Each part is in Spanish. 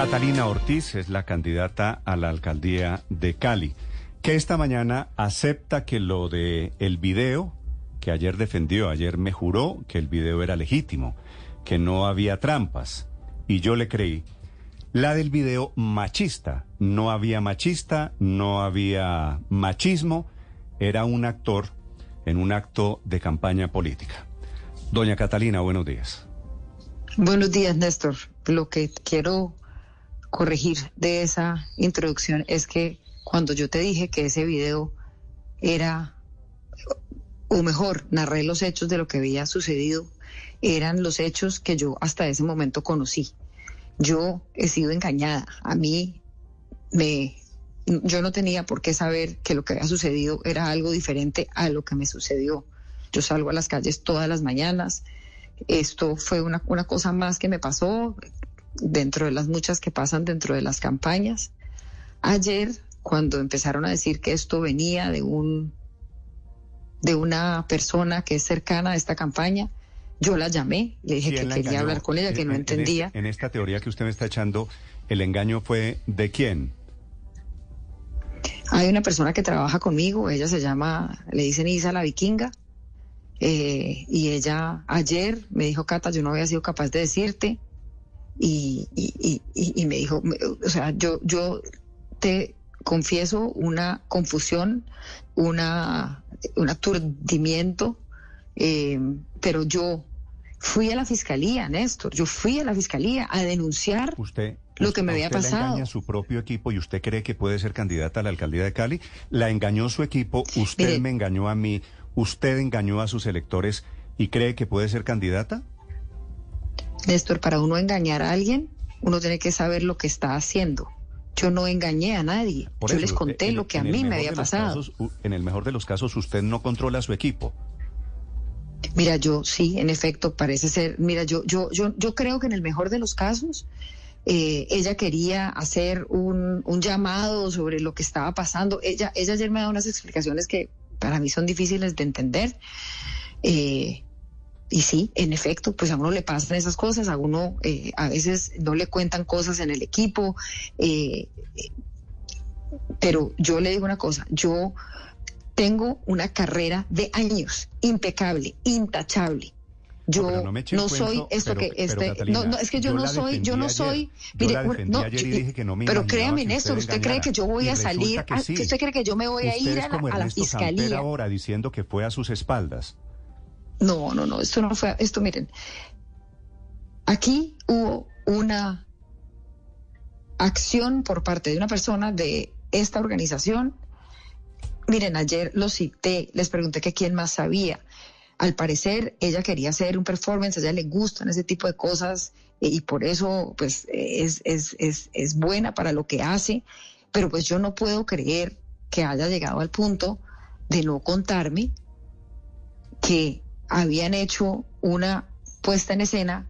Catalina Ortiz es la candidata a la alcaldía de Cali, que esta mañana acepta que lo de el video que ayer defendió, ayer me juró que el video era legítimo, que no había trampas, y yo le creí. La del video machista, no había machista, no había machismo, era un actor en un acto de campaña política. Doña Catalina, buenos días. Buenos días, Néstor. Lo que quiero corregir de esa introducción es que cuando yo te dije que ese video era, o mejor, narré los hechos de lo que había sucedido, eran los hechos que yo hasta ese momento conocí. Yo he sido engañada. A mí me yo no tenía por qué saber que lo que había sucedido era algo diferente a lo que me sucedió. Yo salgo a las calles todas las mañanas. Esto fue una, una cosa más que me pasó dentro de las muchas que pasan dentro de las campañas. Ayer, cuando empezaron a decir que esto venía de un de una persona que es cercana a esta campaña, yo la llamé, le dije que quería hablar con ella, que no entendía. en esta teoría que usted me está echando, ¿el engaño fue de quién? Hay una persona que trabaja conmigo, ella se llama, le dicen Isa la vikinga, eh, y ella ayer me dijo, Cata, yo no había sido capaz de decirte, y, y, y, y me dijo, o sea, yo, yo te confieso una confusión, una, un aturdimiento, eh, pero yo fui a la fiscalía, Néstor, yo fui a la fiscalía a denunciar usted, lo que me había usted pasado. Le engaña a su propio equipo y usted cree que puede ser candidata a la alcaldía de Cali. La engañó su equipo, usted Mire, me engañó a mí, usted engañó a sus electores y cree que puede ser candidata. Néstor, para uno engañar a alguien, uno tiene que saber lo que está haciendo. Yo no engañé a nadie. Por Yo eso, les conté en- lo que a mí me había pasado. casos, en el mejor de los casos, usted no controla a su equipo. Mira, yo sí, en efecto, parece ser. Mira, yo, yo, yo, yo creo que en el mejor de los casos, eh, ella quería hacer un, un llamado sobre lo que estaba pasando. Ella, ella ayer me ha dado unas explicaciones que para mí son difíciles de entender. Eh, y sí, en efecto, pues a uno le pasan esas cosas, a uno eh, a veces no le cuentan cosas en el equipo, eh, pero yo le digo una cosa, yo tengo una carrera de años, impecable, intachable. Yo no, no me el soy esto pero- que pero, este Catalina, no, no es que yo, yo no soy yo no ayer. soy Yo la un- defendí ayer y dije que no me pero créame que Néstor usted cree que yo voy a salir que sí. usted cree que yo me voy a ir a la, a la fiscalía ahora diciendo que fue a sus espaldas. No, no, no, esto no fue, esto miren, aquí hubo una acción por parte de una persona de esta organización. Miren, ayer lo cité, les pregunté que quién más sabía. Al parecer, ella quería hacer un performance, a ella le gustan ese tipo de cosas eh, y por eso, pues, es, es, es, es buena para lo que hace, pero pues yo no puedo creer que haya llegado al punto de no contarme que habían hecho una puesta en escena,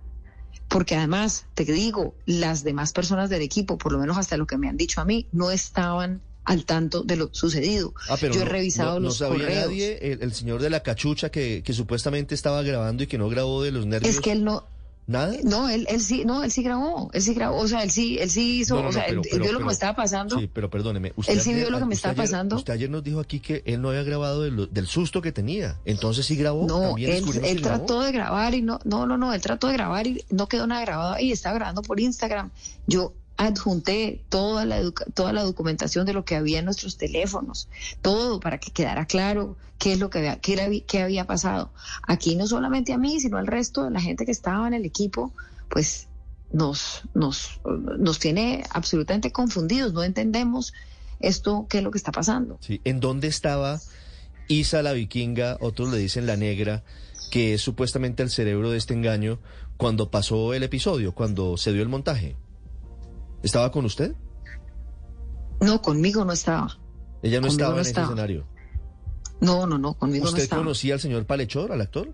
porque además, te digo, las demás personas del equipo, por lo menos hasta lo que me han dicho a mí, no estaban al tanto de lo sucedido. Ah, pero Yo he revisado no, no los sabía correos. nadie, el, el señor de la cachucha que, que supuestamente estaba grabando y que no grabó de los nervios. Es que él no, ¿Nada? no, él, él sí, no, él sí grabó, él sí grabó, o sea, él sí, él sí hizo, No, no, o sea, pero- él- vio lo que me estaba pasando. Sí, pero perdóneme. Él sí vio lo que me usted estaba ayer- pasando. Usted ayer nos dijo aquí que él no había grabado del susto que tenía. Entonces sí grabó. No, él, grabó. trató de grabar y no, no, no, no, él trató de grabar y no quedó nada grabado ahí, estaba grabando por Instagram. Yo adjunté toda la, toda la documentación de lo que había en nuestros teléfonos, todo para que quedara claro qué es lo que había, qué había pasado. Aquí no solamente a mí, sino al resto de la gente que estaba en el equipo, pues nos, nos, nos tiene absolutamente confundidos, no entendemos esto, qué es lo que está pasando. Sí. ¿En dónde estaba Isa la vikinga, otros le dicen la negra, que es supuestamente el cerebro de este engaño, cuando pasó el episodio, cuando se dio el montaje. ¿Estaba con usted? No, conmigo no estaba. Ella no Conmigo estaba no en estaba. ese escenario. No, no, no, conmigo no ¿Usted estaba. conocía al señor Palechor, al actor?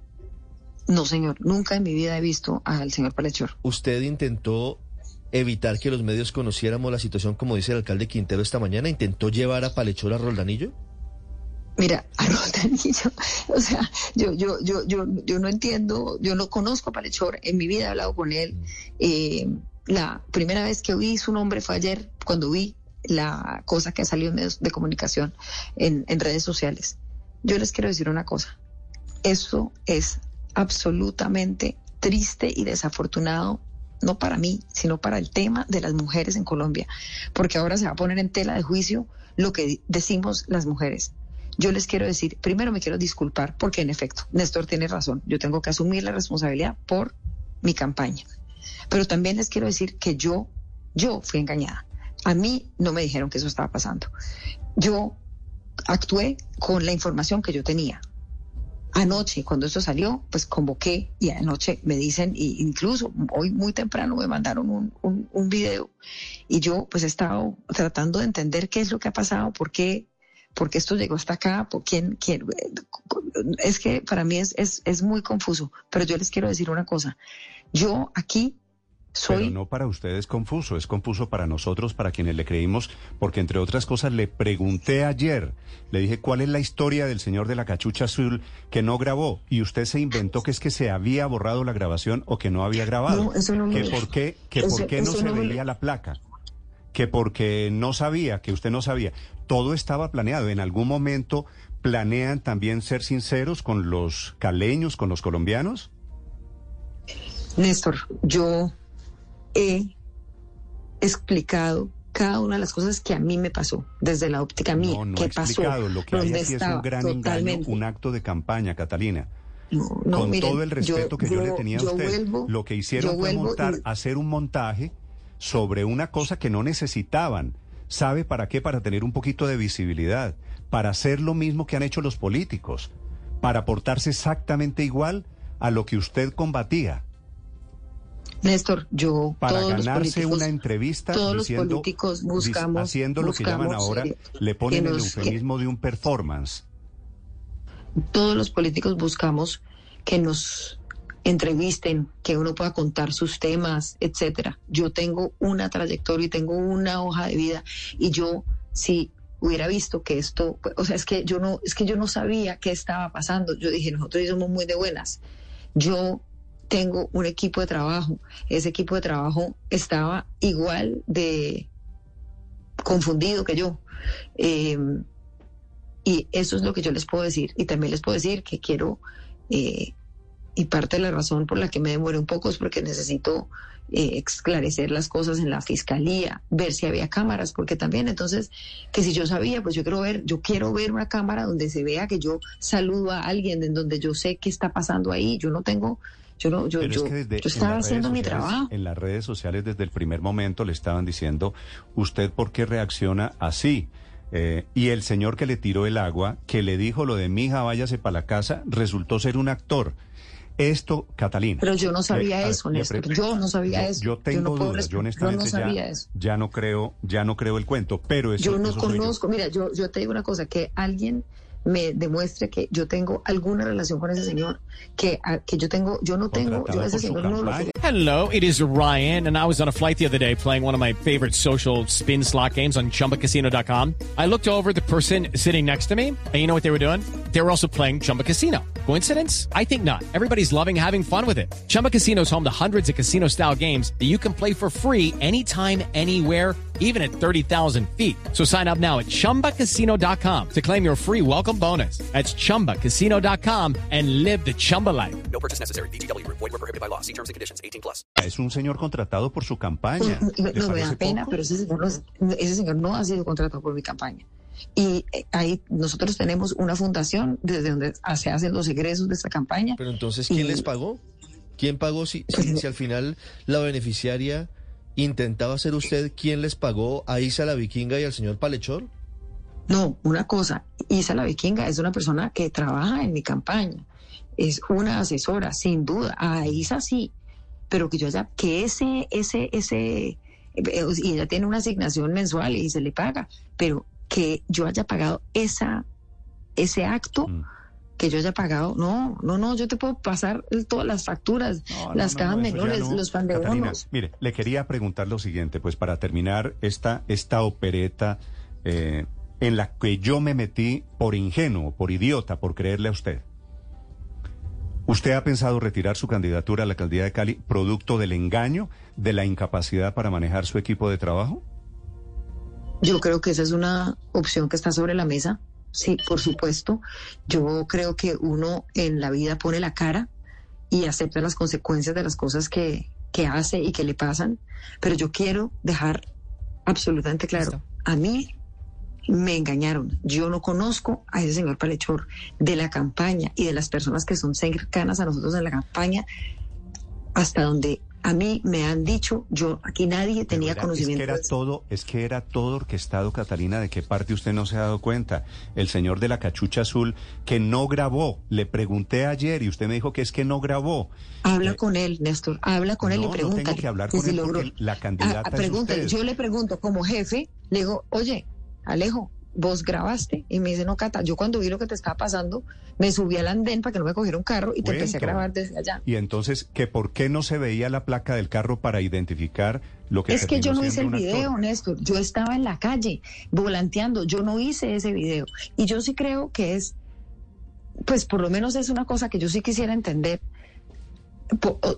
No, señor, nunca en mi vida he visto al señor Palechor. ¿Usted intentó evitar que los medios conociéramos la situación, como dice el alcalde Quintero esta mañana? ¿Intentó llevar a Palechor a Roldanillo? Mira, a Roldanillo, o sea, yo, yo, yo, yo, yo no entiendo, yo no conozco a Palechor, en mi vida he hablado con él. Eh, la primera vez que oí su nombre fue ayer, cuando vi la cosa que ha salido en medios de comunicación, en, redes sociales. Yo les quiero decir una cosa, eso es absolutamente triste y desafortunado, no para mí, sino para el tema de las mujeres en Colombia, porque ahora se va a poner en tela de juicio lo que decimos las mujeres. Yo les quiero decir, primero me quiero disculpar porque en efecto, Néstor tiene razón, yo tengo que asumir la responsabilidad por mi campaña. Pero también les quiero decir que yo, yo fui engañada. A mí no me dijeron que eso estaba pasando. Yo actué con la información que yo tenía. Anoche, cuando esto salió, pues convoqué y anoche me dicen, y incluso hoy muy temprano me mandaron un, un, un video y yo pues he estado tratando de entender qué es lo que ha pasado, por qué, por qué esto llegó hasta acá, por quién, quién. Es que para mí es, es, es muy confuso, pero yo les quiero decir una cosa. Yo aquí soy... Pero no para ustedes es confuso, es confuso para nosotros, para quienes le creímos, porque entre otras cosas le pregunté ayer, le dije cuál es la historia del señor de la cachucha azul que no grabó y usted se inventó que es que se había borrado la grabación o que no había grabado. No, eso no me- que por qué, que eso- por qué no se no me- veía la placa, que porque no sabía, que usted no sabía. Todo estaba planeado. En algún momento planean también ser sinceros con los caleños, con los colombianos. Néstor, yo he explicado cada una de las cosas que a mí me pasó, desde la óptica mía, No, no qué pasó, explicado. Lo que hay dónde es estaba, un gran engaño, totalmente. un acto de campaña, Catalina. No, no, Con miren, todo el respeto que yo, le tenía a yo usted, vuelvo- lo que hicieron yo fue vuelvo montar, hacer un montaje sobre una cosa que no necesitaban. ¿Sabe para qué? Para tener un poquito de visibilidad, para hacer lo mismo que han hecho los políticos, para portarse exactamente igual a lo que usted combatía, Néstor, yo para todos los ganarse políticos- una entrevista todos los políticos buscamos haciendo lo que llaman buscamos, ahora, eh, le ponen el que- eufemismo de un performance. todos los políticos buscamos que nos entrevisten, que uno pueda contar sus temas, etcétera. Yo tengo una trayectoria y tengo una hoja de vida y yo si hubiera visto que esto, o sea, es que yo no es que yo no sabía qué estaba pasando. Yo dije, nosotros somos muy de buenas. Yo tengo un equipo de trabajo. Ese equipo de trabajo estaba igual de confundido que yo. Eh, y eso es lo que yo les puedo decir. Y también les puedo decir que quiero, eh, y parte de la razón por la que me demoré un poco es porque necesito eh, esclarecer las cosas en la fiscalía, ver si había cámaras, porque también entonces, que si yo sabía, pues yo quiero ver, yo quiero ver una cámara donde se vea que yo saludo a alguien, en donde yo sé qué está pasando ahí. Yo no tengo, yo no, yo, Pero yo, es que desde, yo en estaba haciendo mi trabajo. En las redes sociales desde el primer momento le estaban diciendo, ¿usted por qué reacciona así? Eh, y el señor que le tiró el agua, que le dijo lo de mi hija, váyase para la casa, resultó ser un actor. Esto, Catalina. Pero yo no sabía eh, eso, Néstor. Yo no sabía yo, eso. Yo tengo no puedo dudas, yo honestamente no sabía ya, eso. ya no creo, ya no creo el cuento, pero eso, yo no eso yo. conozco, mira, yo, yo te digo una cosa, que alguien me demuestre que yo tengo alguna relación con ese señor, que, a- que yo tengo, yo no tengo, yo ese señor no lo. Hello, it is Ryan, and I was on a flight the other day playing one of my favorite social spin slot games on chumbacasino.com. I looked over at the person sitting next to me, and you know what they were doing? They were also playing Chumba Casino. Coincidence? I think not. Everybody's loving having fun with it. Chumba Casino is home to hundreds of casino style games that you can play for free anytime, anywhere even at 30,000 feet. So sign up now at ChumbaCasino.com to claim your free welcome bonus. That's ChumbaCasino.com and live the Chumba life. No purchase necessary. VGW Group. Void were prohibited by law. See terms and conditions. 18 plus. Es un señor contratado por su campaña. No, ¿Le no, me da pena, poco? pero ese señor, no, es- ese señor no ha sido contratado por mi campaña. Y eh, ahí nosotros tenemos una fundación desde donde se hacen los egresos de esta campaña. Pero entonces, ¿quién Y- les pagó? ¿Quién pagó si, si, si al final la beneficiaria intentaba ser usted? ¿Quién les pagó a Isa la Vikinga y al señor Palechor? No, una cosa, Isa la Vikinga es una persona que trabaja en mi campaña, es una asesora, sin duda. A Isa sí, pero que yo haya, que ese, ese, ese, y ella tiene una asignación mensual y se le paga, pero que yo haya pagado esa, ese acto. Mm. Que yo haya pagado, no, no, no, yo te puedo pasar el- todas las facturas, No, las no, cajas no, menores, no. los pan de Catalina, bonos. Mire, le quería preguntar lo siguiente, pues para terminar esta, esta opereta eh, en la que yo me metí por ingenuo, por idiota, por creerle a usted. ¿Usted ha pensado retirar su candidatura a la alcaldía de Cali producto del engaño, de la incapacidad para manejar su equipo de trabajo? Yo creo que esa es una opción que está sobre la mesa. Sí, por supuesto. Yo creo que uno en la vida pone la cara y acepta las consecuencias de las cosas que, que hace y que le pasan. Pero yo quiero dejar absolutamente claro, Listo. a mí me engañaron. Yo no conozco a ese señor Palechor de la campaña y de las personas que son cercanas a nosotros en la campaña, hasta donde a mí me han dicho, yo aquí nadie tenía conocimiento. Es que era de eso. todo, es que era todo orquestado, Catalina, de qué parte usted no se ha dado cuenta. El señor de la cachucha azul que no grabó. Le pregunté ayer y usted me dijo que es que no grabó. Habla Eh, con él, Néstor. Habla con él no, y no pregúntale. tengo que hablar que con si él logró. porque la candidata Ah, es pregúntale. usted. Yo le pregunto como jefe, le digo, oye, Alejo, vos grabaste. Y me dice, no, Cata, yo cuando vi lo que te estaba pasando, me subí al andén para que no me cogiera un carro y te empecé a grabar desde allá. Y entonces, ¿que por qué no se veía la placa del carro para identificar lo que Es que yo no hice el video, Néstor. Yo estaba en la calle volanteando. Yo no hice ese video. Y yo sí creo que es, pues por lo menos es una cosa que yo sí quisiera entender.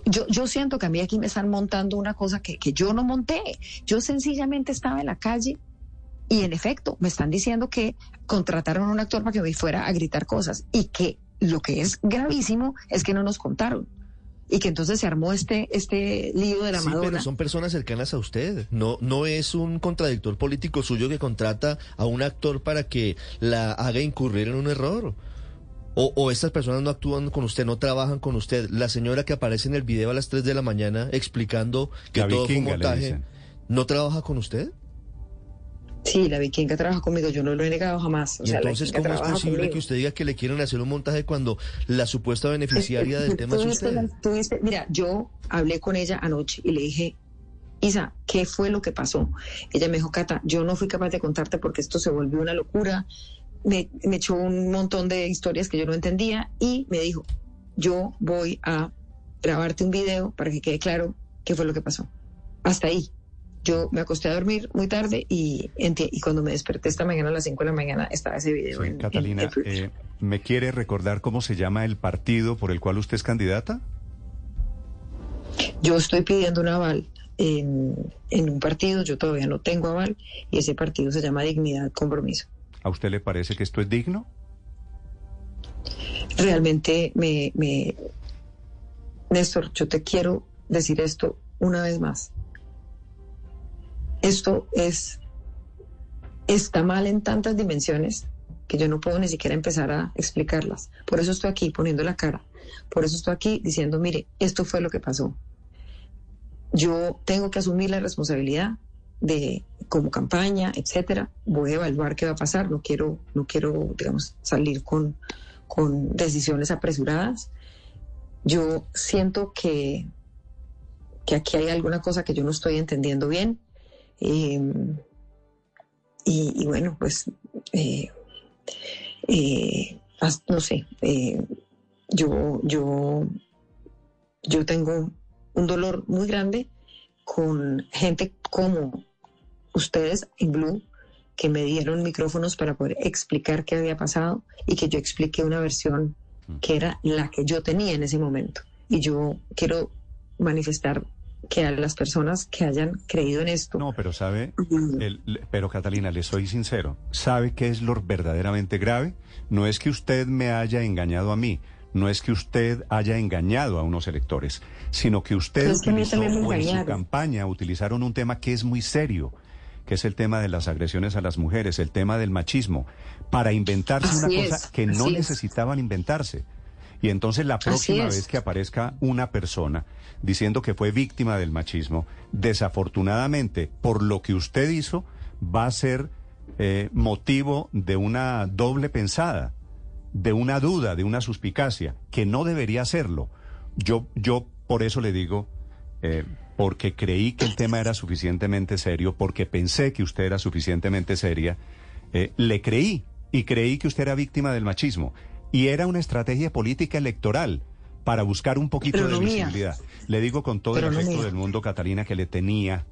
Yo, yo siento que a mí aquí me están montando una cosa que, que yo no monté. Yo sencillamente estaba en la calle y en efecto me están diciendo que contrataron a un actor para que me fuera a gritar cosas y que lo que es gravísimo es que no nos contaron. Y que entonces se armó este, este lío de la Sí, Madonna. pero son personas cercanas a usted. No, no es un contradictor político suyo que contrata a un actor para que la haga incurrir en un error. O, o estas personas no actúan con usted, no trabajan con usted. La señora que aparece en el video a las 3 de la mañana explicando que La todo fue un montaje. ¿no trabaja con usted? Sí, la vikinga trabaja conmigo, yo no lo he negado jamás. O sea, entonces, ¿cómo es posible conmigo. que usted diga que le quieren hacer un montaje cuando la supuesta beneficiaria del tema es usted? mira, yo hablé con ella anoche y le dije, Isa, ¿qué fue lo que pasó? Ella me dijo, Cata, yo no fui capaz de contarte porque esto se volvió una locura. Me, me echó un montón de historias que yo no entendía y me dijo, yo voy a grabarte un video para que quede claro qué fue lo que pasó. Hasta ahí. Yo me acosté a dormir muy tarde y, cuando me desperté esta mañana a las 5 de la mañana estaba ese video. Sí, en- en- Catalina, en eh, ¿me quiere recordar cómo se llama el partido por el cual usted es candidata? Yo estoy pidiendo un aval en, en un partido, yo todavía no tengo aval, y ese partido se llama Dignidad Compromiso. ¿A usted le parece que esto es digno? Realmente me, me... Néstor, yo te quiero decir esto una vez más. Esto es... está mal en tantas dimensiones que yo no puedo ni siquiera empezar a explicarlas. Por eso estoy aquí poniendo la cara. Por eso estoy aquí diciendo, mire, esto fue lo que pasó. Yo tengo que asumir la responsabilidad de como campaña, etcétera. Voy a evaluar qué va a pasar. No quiero, no quiero, digamos, salir con, con decisiones apresuradas. Yo siento que, que aquí hay alguna cosa que yo no estoy entendiendo bien. Eh, y, y bueno, pues eh, eh, no sé, eh, yo, yo, yo tengo un dolor muy grande con gente como ustedes en Blue que me dieron micrófonos para poder explicar qué había pasado y que yo expliqué una versión que era la que yo tenía en ese momento. Y yo quiero manifestar que a las personas que hayan creído en esto, No, pero sabe, el- pero Catalina, le soy sincero, ¿sabe qué es lo verdaderamente grave? No es que usted me haya engañado a mí, no es que usted haya engañado a unos electores, sino que usted Pero es que a mí utilizó también me o en su campaña utilizaron un tema que es muy serio, que es el tema de las agresiones a las mujeres, el tema del machismo, para inventarse Así una es, cosa que no es. necesitaban inventarse. Y entonces la próxima vez que aparezca una persona diciendo que fue víctima del machismo, desafortunadamente, por lo que usted hizo, va a ser eh, motivo de una doble pensada, de una duda, de una suspicacia, que no debería serlo. Yo, yo por eso le digo eh, porque creí que el tema era suficientemente serio, porque pensé que usted era suficientemente seria, eh, le creí y creí que usted era víctima del machismo. Y era una estrategia política electoral para buscar un poquito Pero de no mía. visibilidad. Le digo con todo Pero el afecto del mundo, Catalina, que le tenía.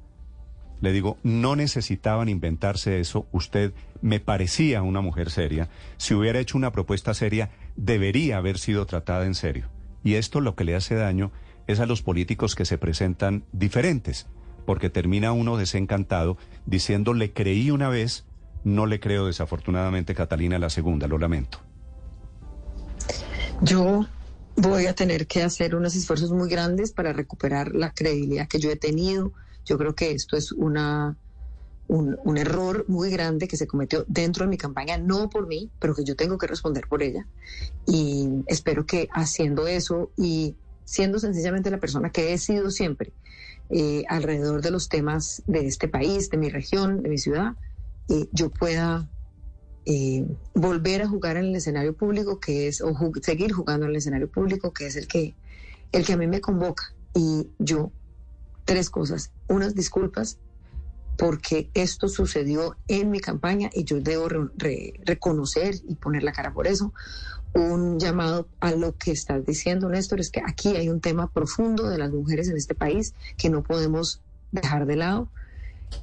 Le digo, no necesitaban inventarse eso. Usted me parecía una mujer seria. Si hubiera hecho una propuesta seria, debería haber sido tratada en serio. Y esto lo que le hace daño es a los políticos que se presentan diferentes, porque termina uno desencantado diciendo, le creí una vez, no le creo desafortunadamente, Catalina, la segunda, lo lamento. Yo voy a tener que hacer unos esfuerzos muy grandes para recuperar la credibilidad que yo he tenido. Yo creo que esto es una, un, un error muy grande que se cometió dentro de mi campaña, no por mí, pero que yo tengo que responder por ella. Y espero que haciendo eso y siendo sencillamente la persona que he sido siempre eh, alrededor de los temas de este país, de mi región, de mi ciudad, eh, yo pueda eh, volver a jugar en el escenario público que es, o ju- seguir jugando en el escenario público que es el que, el que a mí me convoca. Y yo, tres cosas. Unas disculpas porque esto sucedió en mi campaña y yo debo re- re- reconocer y poner la cara por eso. Un llamado a lo que estás diciendo, Néstor, es que aquí hay un tema profundo de las mujeres en este país que no podemos dejar de lado.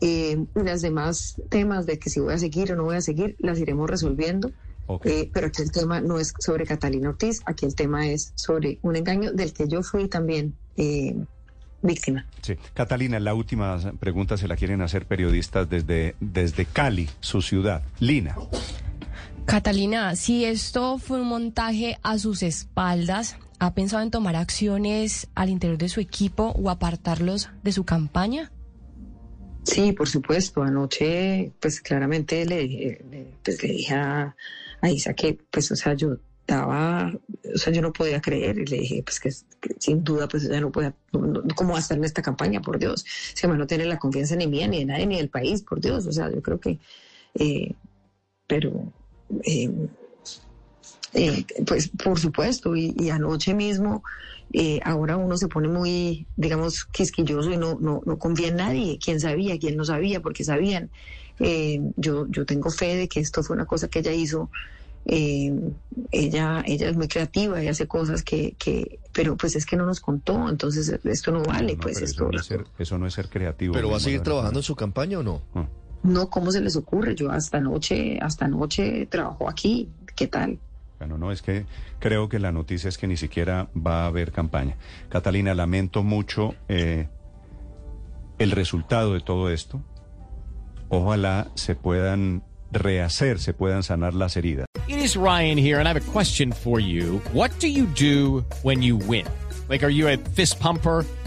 Eh, las demás temas de que si voy a seguir o no voy a seguir, las iremos resolviendo. Ok. Eh, pero aquí el tema no es sobre Catalina Ortiz, aquí el tema es sobre un engaño del que yo fui también eh, víctima. Sí. Catalina, la última pregunta se la quieren hacer periodistas desde, desde Cali, su ciudad. Lina. Catalina, si esto fue un montaje a sus espaldas, ¿ha pensado en tomar acciones al interior de su equipo o apartarlos de su campaña? Sí, por supuesto. Anoche, pues claramente le, le- pues, le dije a, Isa que, pues, o sea, yo estaba, o sea, yo no podía creer y le dije, pues, que, que sin duda, pues, ella no no- ¿cómo va a estar en esta campaña, por Dios? Si además no tiene la confianza ni mía, ni de nadie, ni del país, por Dios. O sea, yo creo que, eh, pero, eh, eh, pues, por supuesto, y, y anoche mismo, eh, ahora uno se pone muy, digamos, quisquilloso y no, no, no confía en nadie. ¿Quién sabía? ¿Quién no sabía? Porque sabían. Eh, yo, yo tengo fe de que esto fue una cosa que ella hizo. Eh, ella, ella es muy creativa y hace cosas que, que, pero pues es que no nos contó, entonces esto no vale, No, pues esto. eso, no es ser, eso no es ser creativo. ¿Pero va a seguir trabajando en su campaña o no? Ah. No, ¿cómo se les ocurre? Yo hasta anoche, hasta anoche trabajo aquí. ¿Qué tal? Bueno, no, es que creo que la noticia es que ni siquiera va a haber campaña. Catalina, lamento mucho eh, el resultado de todo esto. Ojalá se puedan rehacer, se puedan sanar las heridas. It is Ryan here, and I have a question for you. What do you do when you win? Like, are you a fist pumper?